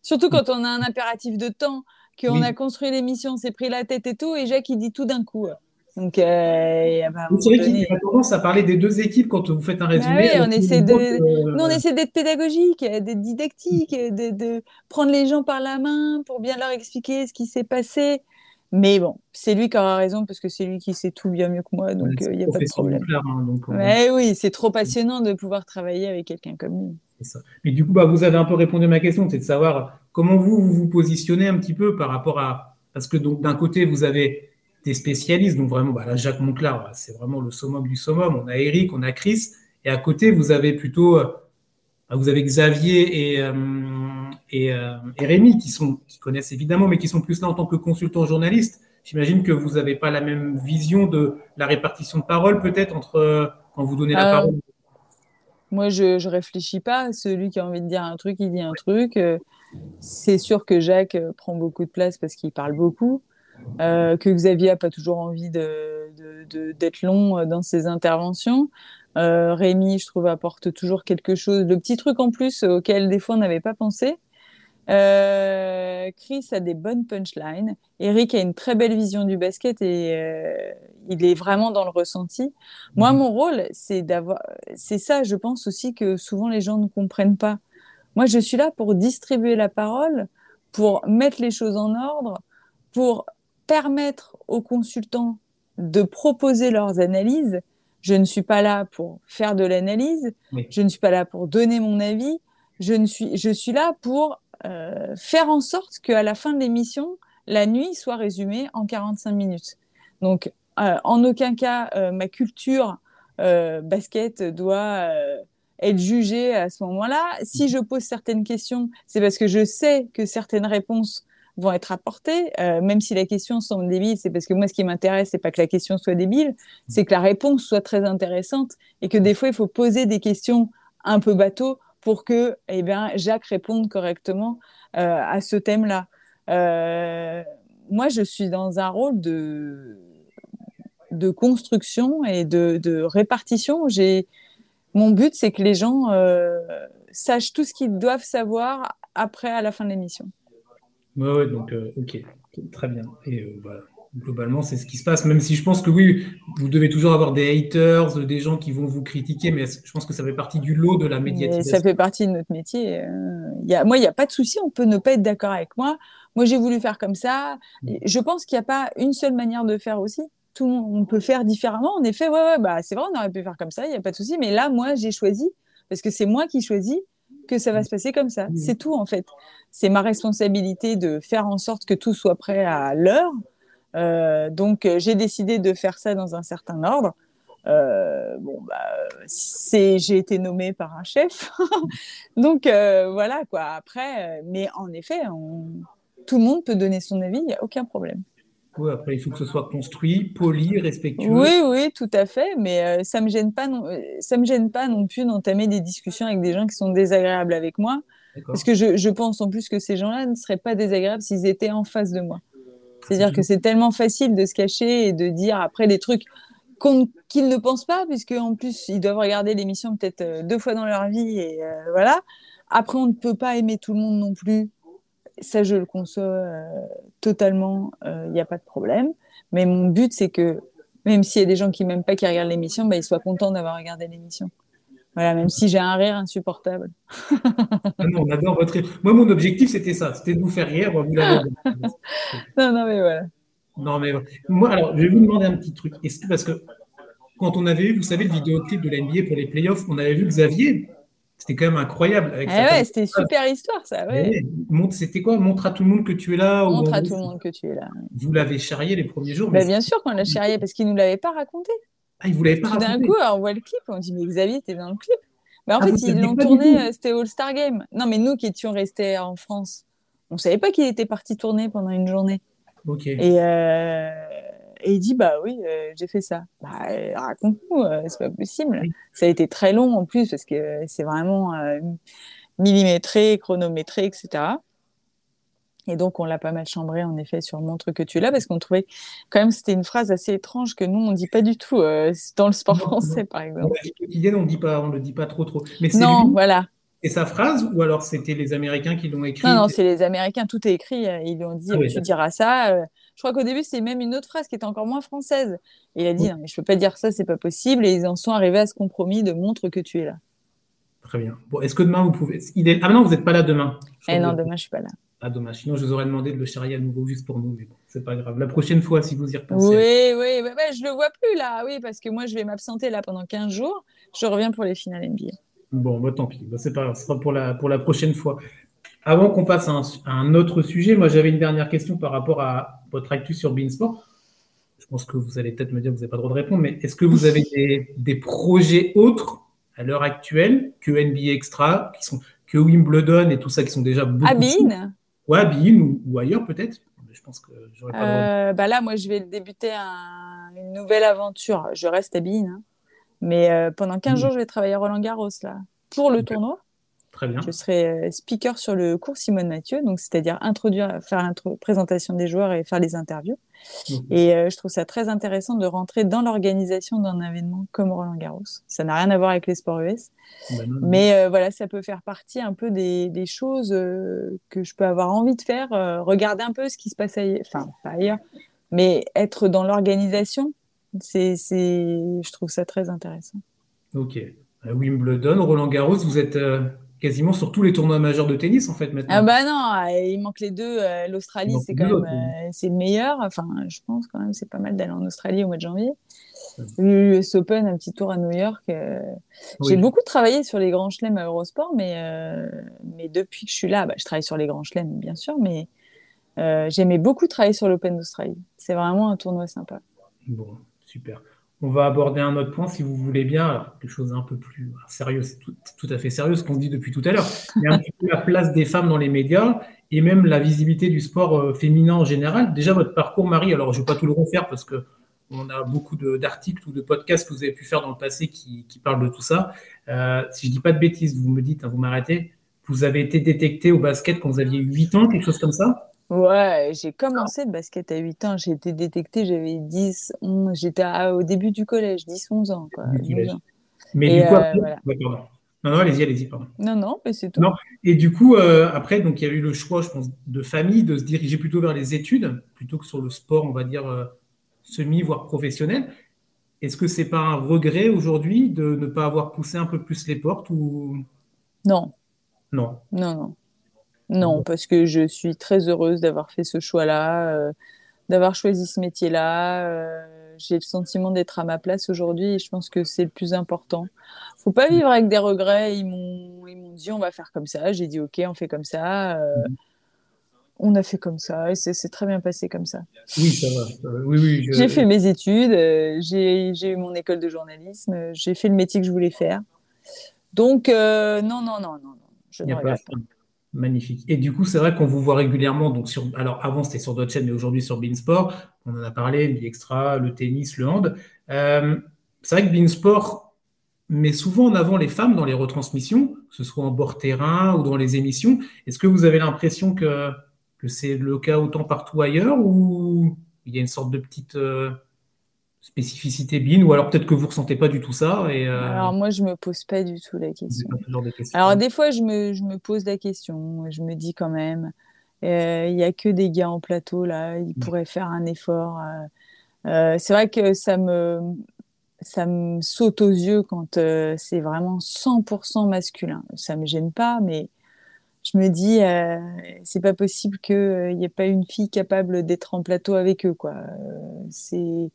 Surtout quand on a un impératif de temps, qu'on a construit l'émission, s'est pris la tête et tout, et Jacques, il dit tout d'un coup. Donc, euh, c'est vrai qu'il a tendance à parler des deux équipes quand vous faites un bah résumé. on essaie de... Euh, Nous, on essaie d'être pédagogique, d'être didactique, de, de, prendre les gens par la main pour bien leur expliquer ce qui s'est passé. Mais bon, c'est lui qui aura raison parce que c'est lui qui sait tout bien mieux que moi, donc il n'y a pas de problème. Hein, Mais oui, c'est trop passionnant de pouvoir travailler avec quelqu'un comme lui. Ça. Mais du coup, bah, vous avez un peu répondu à ma question, c'est de savoir comment vous, vous vous positionnez un petit peu par rapport à... Parce que donc d'un côté, vous avez des spécialistes. Donc vraiment, bah là, Jacques Monclar, c'est vraiment le summum du summum. On a Eric, on a Chris. Et à côté, vous avez plutôt, euh, vous avez Xavier et, euh, euh, et, Rémi qui, sont, qui connaissent évidemment, mais qui sont plus là en tant que consultants journalistes. J'imagine que vous n'avez pas la même vision de la répartition de parole, peut-être, entre quand vous donnez la parole. Moi, je ne réfléchis pas. Celui qui a envie de dire un truc, il dit un truc. C'est sûr que Jacques prend beaucoup de place parce qu'il parle beaucoup. Euh, que Xavier n'a pas toujours envie d'être long euh, dans ses interventions. Euh, Rémi, je trouve, apporte toujours quelque chose, le petit truc en plus auquel des fois on n'avait pas pensé. Chris a des bonnes punchlines. Eric a une très belle vision du basket et il est vraiment dans le ressenti. Moi, mhm. mon rôle, c'est d'avoir, c'est ça. Je pense aussi que souvent les gens ne comprennent pas. Moi, je suis là pour distribuer la parole, pour mettre les choses en ordre, pour permettre aux consultants de proposer leurs analyses. Je ne suis pas là pour faire de l'analyse, je ne suis pas là pour donner mon avis, je, ne suis, je suis là pour euh, faire en sorte qu'à la fin de l'émission, la nuit soit résumée en 45 minutes. Donc, euh, en aucun cas, euh, ma culture basket doit être jugée à ce moment-là. Si je pose certaines questions, c'est parce que je sais que certaines réponses vont être apportées, euh, même si la question semble débile, c'est parce que moi, ce qui m'intéresse, c'est pas que la question soit débile, c'est que la réponse soit très intéressante et que des fois, il faut poser des questions un peu bateau pour que, eh bien, Jacques réponde correctement euh, à ce thème-là. Euh, moi, je suis dans un rôle de, de construction et de, de répartition. J'ai mon but, c'est que les gens sachent tout ce qu'ils doivent savoir après, à la fin de l'émission. Oui, ouais, donc, euh, ok, très bien. Et euh, voilà. Globalement, c'est ce qui se passe, même si je pense que oui, vous devez toujours avoir des haters, des gens qui vont vous critiquer, mais je pense que ça fait partie du lot de la médiatisation. ça fait partie de notre métier. Y a, moi, il n'y a pas de souci, on peut ne pas être d'accord avec moi. Moi, j'ai voulu faire comme ça. Mm. Je pense qu'il n'y a pas une seule manière de faire aussi tout le monde, on peut faire différemment. En effet, ouais, ouais bah, c'est vrai, on aurait pu faire comme ça, il n'y a pas de souci. Mais là, moi, j'ai choisi, parce que c'est moi qui choisis que ça va se passer comme ça. C'est tout, en fait. C'est ma responsabilité de faire en sorte que tout soit prêt à l'heure. Euh, donc, j'ai décidé de faire ça dans un certain ordre. Euh, bon, bah, j'ai été nommée par un chef. donc, euh, voilà, quoi. Après, mais en effet, tout le monde peut donner son avis, il n'y a aucun problème après, il faut que ce soit construit, poli, respectueux. Oui, oui, tout à fait. Mais euh, ça me gêne pas non, euh, ça me gêne pas non plus d'entamer des discussions avec des gens qui sont désagréables avec moi, parce que je, je, pense en plus que ces gens-là ne seraient pas désagréables s'ils étaient en face de moi. C'est-à-dire que c'est tellement facile de se cacher et de dire après des trucs qu'ils ne pensent pas, puisque en plus ils doivent regarder l'émission peut-être euh, deux fois dans leur vie et voilà. Après, on ne peut pas aimer tout le monde non plus ça, je le conçois euh, totalement, il euh, n'y a pas de problème. Mais mon but, c'est que même s'il y a des gens qui m'aiment pas, qui regardent l'émission, bah, ils soient contents d'avoir regardé l'émission. Voilà, même si j'ai un rire insupportable. Ah non, on adore votre rire. Moi, mon objectif, c'était ça, c'était de vous faire rire. Vous non, non, mais voilà. Non, mais moi, alors, je vais vous demander un petit truc. Est-ce que, parce que quand on avait vu, vous savez, le vidéoclip de la NBA pour les playoffs, on avait vu Xavier c'était quand même incroyable. Avec eh ouais, c'était super histoire, ça. Ouais. C'était quoi? Montre à tout le monde que tu es là. Montre à tout le monde que tu es là. Vous l'avez charrié les premiers jours. Bah, bien sûr qu'on l'a charrié parce qu'il ne nous l'avait pas raconté. Ah, il vous l'avait pas raconté. D'un coup, on voit le clip, on dit mais Xavier, t'es dans le clip. Mais en ah, fait, ils l'ont tourné, euh, c'était All Star Game. Non, mais nous qui étions restés en France, on savait pas qu'il était parti tourner pendant une journée. Ok. Et euh, et il dit bah oui, euh, j'ai fait ça. Bah, raconte-nous, euh, c'est pas possible. Ça a été très long en plus parce que c'est vraiment euh, millimétré, chronométré, etc. Et donc on l'a pas mal chambré en effet sur montre que tu là parce qu'on trouvait quand même c'était une phrase assez étrange que nous on dit pas du tout dans le sport français par exemple. on dit pas, on le dit pas trop trop. Mais non, voilà. Et sa phrase ou alors c'était les Américains qui l'ont écrit Non, non, c'est les Américains, tout est écrit. Ils lui ont dit, ah tu diras ça. Je crois qu'au début, c'était même une autre phrase qui était encore moins française. Et il a dit, non, mais je peux pas dire ça, c'est pas possible. Et ils en sont arrivés à ce compromis de montre que tu es là. Très bien. Bon, est-ce que demain, vous pouvez. Il est... Ah non, vous n'êtes pas là demain. Eh non, demain, je suis pas là. Ah, dommage. Sinon, je vous aurais demandé de le charrier à nouveau juste pour nous. Mais bon, c'est pas grave. La prochaine fois, si vous y repensez. Oui, oui, oui. je le vois plus là. Oui, parce que moi, je vais m'absenter là pendant 15 jours. Je reviens pour les finales NBA. Bon, bah, tant pis. Bah, c'est pas grave. Ce sera pour la, pour la prochaine fois. Avant qu'on passe à un, autre sujet, moi j'avais une dernière question par rapport à votre actu sur Beansport. Je pense que vous allez peut-être me dire que vous n'avez pas le droit de répondre, mais est-ce que vous avez des, projets autres à l'heure actuelle que NBA Extra, qui sont que Wimbledon et tout ça, qui sont déjà beaucoup. À Bean Ouais, à Bean ou, ailleurs peut-être. Je pense que j'aurais pas. Euh, bah là, moi, je vais débuter une nouvelle aventure. Je reste à Bean, hein. mais euh, pendant 15 mmh. jours, je vais travailler à Roland Garros là pour le tournoi. Je serai euh, speaker sur le cours Simone Mathieu, donc c'est-à-dire introduire, faire la présentation des joueurs et faire les interviews. Et euh, je trouve ça très intéressant de rentrer dans l'organisation d'un événement comme Roland Garros. Ça n'a rien à voir avec les sports US, bah mais euh, voilà, ça peut faire partie un peu des, choses que je peux avoir envie de faire. regarder un peu ce qui se passe ailleurs, enfin pas ailleurs, mais être dans l'organisation, c'est, je trouve ça très intéressant. Ok. Wimbledon, Roland Garros, vous êtes quasiment sur tous les tournois majeurs de tennis en fait maintenant. Ah bah non, euh, il manque les deux. Euh, L'Australie, c'est quand même euh, c'est le meilleur. Enfin, je pense quand même c'est pas mal d'aller en Australie au mois de janvier. L'US Open, un petit tour à New York. J'ai beaucoup travaillé sur les grands chelems à Eurosport, mais, mais depuis que je suis là, bah, je travaille sur les grands chelems bien sûr, mais j'aimais beaucoup travailler sur l'Open d'Australie. C'est vraiment un tournoi sympa. Bon, super. On va aborder un autre point, si vous voulez bien, quelque chose un peu plus sérieux, tout, à fait sérieux ce qu'on dit depuis tout à l'heure, mais un peu la place des femmes dans les médias et même la visibilité du sport euh, féminin en général. Déjà, votre parcours, Marie, alors je ne vais pas tout le refaire parce que on a beaucoup d'articles ou de podcasts que vous avez pu faire dans le passé qui, parlent de tout ça. Euh, si je ne dis pas de bêtises, vous me dites, hein, vous m'arrêtez, vous avez été détecté au basket quand vous aviez 8 ans, quelque chose comme ça? Ouais, j'ai commencé le basket à 8 ans. J'ai été détectée, j'avais 10, 11, j'étais au début du collège, 10, 11 ans. Quoi, Mais du coup, euh, Non, non, allez-y, allez-y, pardon. Non, non, mais c'est tout. Non. Et du coup, euh, après, donc il y a eu le choix, je pense, de famille, de se diriger plutôt vers les études, plutôt que sur le sport, on va dire, euh, semi, voire professionnel. Est-ce que c'est pas un regret aujourd'hui de ne pas avoir poussé un peu plus les portes ou? Non. Non. Non, non. Non, parce que je suis très heureuse d'avoir fait ce choix-là, euh, d'avoir choisi ce métier-là. Euh, j'ai le sentiment d'être à ma place aujourd'hui et je pense que c'est le plus important. Faut pas vivre avec des regrets. Ils m'ont, ils m'ont dit on va faire comme ça. J'ai dit ok, on fait comme ça. Euh, mhm. on a fait comme ça et c'est, très bien passé comme ça. Oui, ça va. Oui, oui, J'ai fait mes études, j'ai, j'ai eu mon école de journalisme, j'ai fait le métier que je voulais faire. Donc non, non, non, non, non. Je ne regrette pas. Magnifique. Et du coup, c'est vrai qu'on vous voit régulièrement. Donc sur, alors avant, c'était sur d'autres chaînes, mais aujourd'hui sur Beansport, on en a parlé, Extra, le tennis, le hand. Euh, c'est vrai que Beansport met souvent en avant les femmes dans les retransmissions, que ce soit en bord terrain ou dans les émissions. Est-ce que vous avez l'impression que, que c'est le cas autant partout ailleurs ou il y a une sorte de petite euh, spécificité BIN ou alors peut-être que vous ressentez pas du tout ça et euh, Alors moi je me pose pas du tout la question. Alors des fois je me, je me, pose la question, je me dis quand même, euh, il y a que des gars en plateau là, ils mm. pourraient faire un effort. Euh, c'est vrai que ça me ça me saute aux yeux quand c'est vraiment 100% masculin. Ça me gêne pas, mais je me dis, c'est pas possible qu'il n'y ait pas une fille capable d'être en plateau avec eux. Quoi. c'est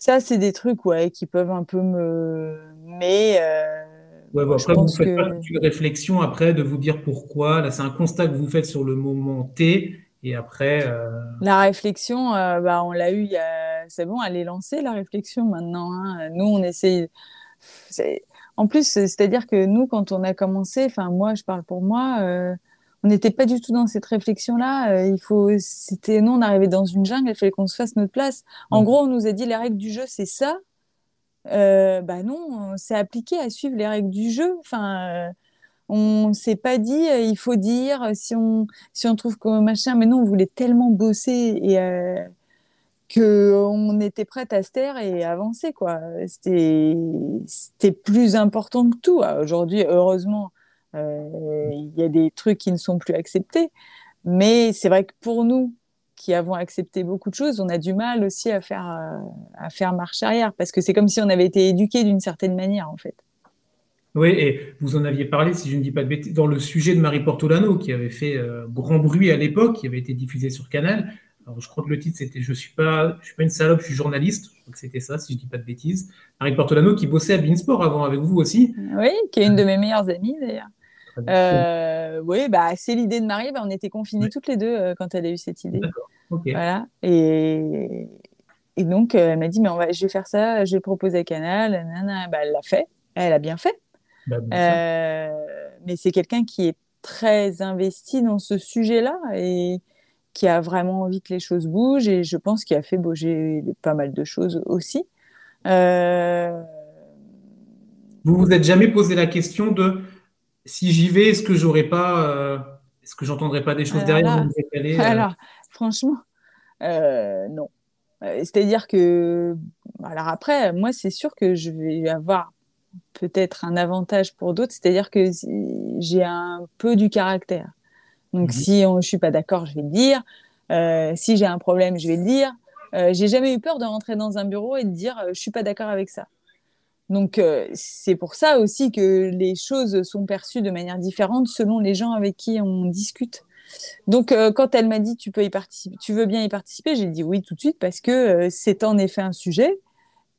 ça, c'est des trucs ouais, qui peuvent un peu me. Mais. Euh, ouais, bah, après, vous faites pas une réflexion après de vous dire pourquoi. Là, c'est un constat que vous faites sur le moment T. Et après. Euh, la réflexion, euh, bah, on l'a eu. A... C'est bon, elle est lancée, la réflexion maintenant. Hein. Nous, on essaye. En plus, c'est-à-dire que nous, quand on a commencé, enfin, moi, je parle pour moi on n'était pas du tout dans cette réflexion-là. Euh, il faut, c'était, nous, on arrivait dans une jungle, il fallait qu'on se fasse notre place. En gros, on nous a dit les règles du jeu, c'est ça. Euh, bah non, c'est appliqué à suivre les règles du jeu. Enfin, euh, on s'est pas dit il faut dire si on si on trouve que machin. Mais non, on voulait tellement bosser et que on était prête à se taire et avancer quoi. C'était c'était plus important que tout. Aujourd'hui, heureusement euh, il y a des trucs qui ne sont plus acceptés. Mais c'est vrai que pour nous, qui avons accepté beaucoup de choses, on a du mal aussi à faire, euh, à faire marche arrière, parce que c'est comme si on avait été éduqué d'une certaine manière, en fait. Oui, et vous en aviez parlé, si je ne dis pas de bêtises, dans le sujet de Marie Portolano, qui avait fait euh, grand bruit à l'époque, qui avait été diffusé sur Canal. Alors, je crois que le titre, c'était Je ne suis, pas, je suis pas une salope, je suis journaliste. Je crois que c'était ça, si je ne dis pas de bêtises. Marie Portolano, qui bossait à Beansport avant avec vous aussi. Oui, qui est une de mes meilleures amies, d'ailleurs. Euh, oui, bah, c'est l'idée de Marie. Bah, on était confinés toutes les deux euh, quand elle a eu cette idée. Voilà. Et, et donc, euh, elle m'a dit, mais on va, je vais faire ça, je vais proposer à Canal. Bah, elle l'a fait. Elle a bien fait. Bah, mais c'est quelqu'un qui est très investi dans ce sujet-là et qui a vraiment envie que les choses bougent. Et je pense qu'il a fait bouger pas mal de choses aussi. Vous vous êtes jamais posé la question de si j'y vais, est-ce que j'aurais pas, euh, est-ce que j'entendrai pas des choses derrière euh Alors, franchement, euh, non. C'est-à-dire que, alors après, moi, c'est sûr que je vais avoir peut-être un avantage pour d'autres, c'est-à-dire que j'ai un peu du caractère. Donc, mhm. si on, je suis pas d'accord, je vais le dire. si j'ai un problème, je vais le dire. j'ai jamais eu peur de rentrer dans un bureau et de dire je suis pas d'accord avec ça. Donc euh, c'est pour ça aussi que les choses sont perçues de manière différente selon les gens avec qui on discute. Donc euh, quand elle m'a dit tu peux y participer, tu veux bien y participer, j'ai dit oui tout de suite parce que euh, c'est en effet un sujet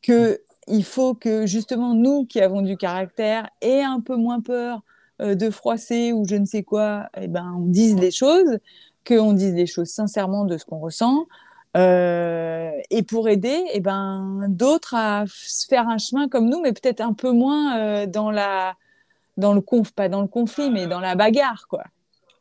que il faut que justement nous qui avons du caractère et un peu moins peur de froisser ou je ne sais quoi, eh ben on dise les choses, qu'on dise les choses sincèrement de ce qu'on ressent et pour aider eh ben, d'autres à se faire un chemin comme nous, mais peut-être un peu moins dans, la, dans le conf, pas dans le conflit, mais dans la bagarre. quoi.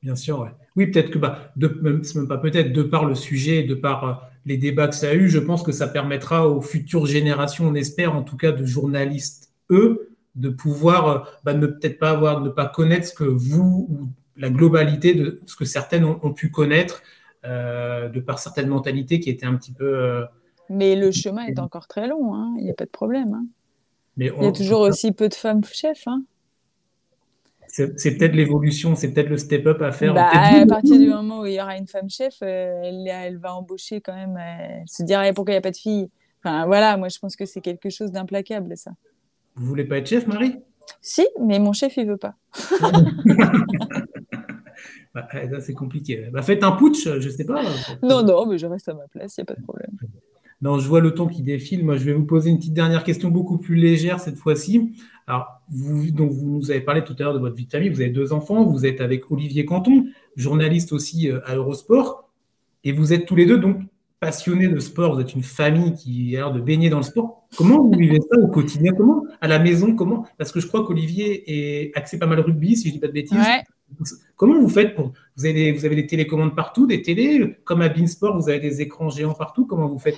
Bien sûr, ouais. Oui, peut-être que, bah, de, même pas peut-être, de par le sujet, de par les débats que ça a eu, je pense que ça permettra aux futures générations, on espère en tout cas, de journalistes, eux, de pouvoir bah, ne peut-être pas avoir, ne pas connaître ce que vous ou la globalité de ce que certaines ont, pu connaître euh, de par certaines mentalités qui étaient un petit peu. Euh, Mais le chemin est encore très long, hein. il n'y a pas de problème. Hein. Mais il y a toujours aussi peu de femmes chefs. Hein. C'est peut-être l'évolution, c'est peut-être le step-up à faire. Bah, à partir du moment où il y aura une femme chef, euh, elle, elle, va embaucher quand même. elle se dirait pourquoi il n'y a pas de filles. Enfin voilà, moi je pense que c'est quelque chose d'implacable ça. Vous voulez pas être chef, Marie? Si, mais mon chef il veut pas. Bah, eh, c'est compliqué. Bah, faites un putsch, je sais pas. Non, non, mais je reste à ma place, il n'y a pas de problème. Non, je vois le temps qui défile. Moi, je vais vous poser une petite dernière question beaucoup plus légère cette fois-ci. Alors, vous, donc, vous nous avez parlé tout à l'heure de votre vie de famille. Vous avez deux enfants. Vous êtes avec Olivier Canton, journaliste aussi euh, à Eurosport. Et vous êtes tous les deux donc passionnés de sport. Vous êtes une famille qui a l'air de baigner dans le sport. Comment vous vivez ça au quotidien? Comment À la maison Comment? Parce que je crois qu'Olivier est axé pas mal rugby, si je ne dis pas de bêtises. Ouais. Comment vous faites pour vous avez, des, vous avez des télécommandes partout, des télés Comme à Beansport, vous avez des écrans géants partout. Comment vous faites?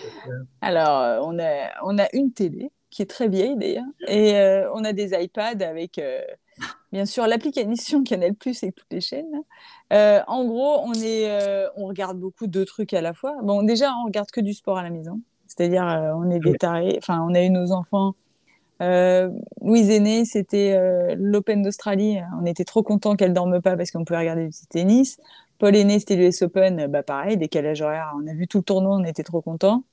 Alors, euh, on a, on a une télé qui est très vieille d'ailleurs, et euh, on a des iPads avec euh, bien sûr l'application Canal Plus et toutes les chaînes. en gros, on est, on regarde beaucoup de trucs à la fois. Bon, déjà, on regarde que du sport à la maison, c'est-à-dire on est des tarés. Enfin, on a eu nos enfants euh, Louise Aînée, c'était euh, l'Open d'Australie. On était trop content qu'elle dorme pas parce qu'on pouvait regarder du tennis. Paul Aîné, c'était l'US Open. Bah pareil, décalage horaire. On a vu tout le tournoi, on était trop content.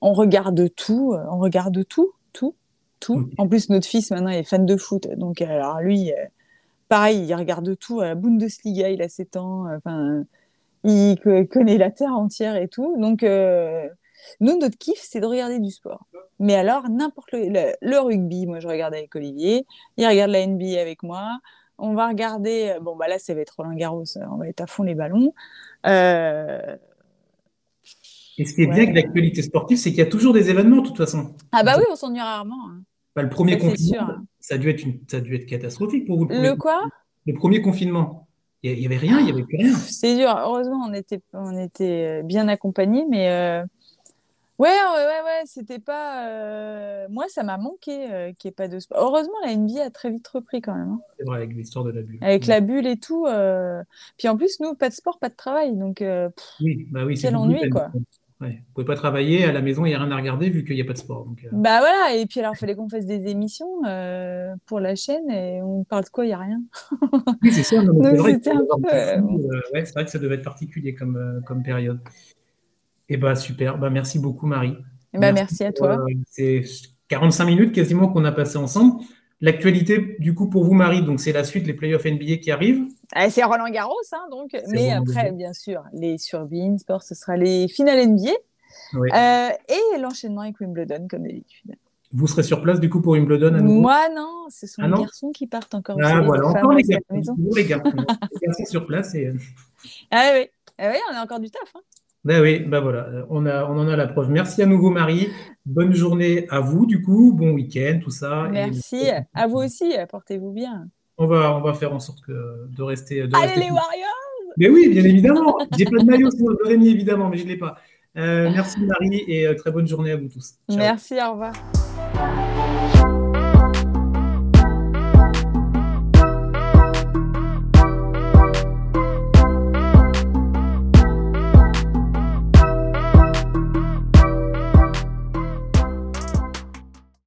On regarde tout, euh, on regarde tout, tout, tout. En plus, notre fils maintenant est fan de foot, donc alors lui, pareil, il regarde tout. À la Bundesliga, il a 7 ans. Enfin, il connaît la terre entière et tout. Donc nous, notre kiff, c'est de regarder du sport. Mais alors, n'importe le, le, rugby, moi, je regarde avec Olivier. Il regarde la NBA avec moi. On va regarder. Euh, bon, bah là, ça va être Roland Garros. Euh, on va être à fond les ballons. Euh... Et ce qui est bien avec l'actualité sportive, c'est qu'il y a toujours des événements, de toute façon. Ah, bah oui, on s'ennuie rarement. Hein. Bah, le premier confinement, ça, a dû être ça a dû être catastrophique pour vous. Le, quoi? Le premier confinement. Il n'y avait rien, il n'y avait plus rien. C'est dur. Heureusement, on était, on était bien accompagnés, mais euh, Ouais, ouais, ouais, ouais, c'était pas. Euh, moi, ça m'a manqué euh, qu'il n'y ait pas de sport. Heureusement, la NBA a très vite repris quand même. Hein. C'est vrai, avec l'histoire de la bulle. Avec la bulle et tout. euh, Puis en plus, nous, pas de sport, pas de travail. Donc, euh, Oui, bah oui, c'est quel ennui, quoi. Ouais. Vous pouvez pas travailler à la maison, il n'y a rien à regarder vu qu'il n'y a pas de sport. Donc, Bah voilà, et puis alors, il fallait qu'on fasse des émissions pour la chaîne et on parle de quoi, il n'y a rien. Oui, c'est ça. c'est vrai, peu. ouais, vrai que ça devait être particulier comme, comme période. Et bah super, bah merci beaucoup Marie. Eh ben, merci à toi. Euh, c'est 45 minutes quasiment qu'on a passé ensemble. L'actualité, du coup, pour vous, Marie, donc c'est la suite, les playoffs NBA qui arrivent. Ah, c'est Roland Garros, hein, donc. Mais Roland après, Garros. bien sûr, les sur Sport, ce sera les finales NBA Oui. euh, et l'enchaînement avec Wimbledon, comme d'habitude. Vous serez sur place, du coup, pour Wimbledon à nouveau? Moi, non, ce sont Ah les non? garçons qui partent encore. Ah, savez, voilà, encore les. Toujours les sont sur place. Et... Ah oui, ah oui, on a encore du taf. Hein. Ben oui, ben voilà, on, a, on en a la preuve. Merci à nouveau, Marie. Bonne journée à vous, du coup. Bon week-end, tout ça. Et Merci. À vous aussi, portez-vous bien. on va, on va faire en sorte que, de rester. De Allez rester les Warriors Mais oui, bien évidemment. J'ai pas de maillot, sinon je l'aurais mis, évidemment, mais je ne l'ai pas. Euh, merci, Marie, et euh, très bonne journée à vous tous. Ciao. Merci, au revoir.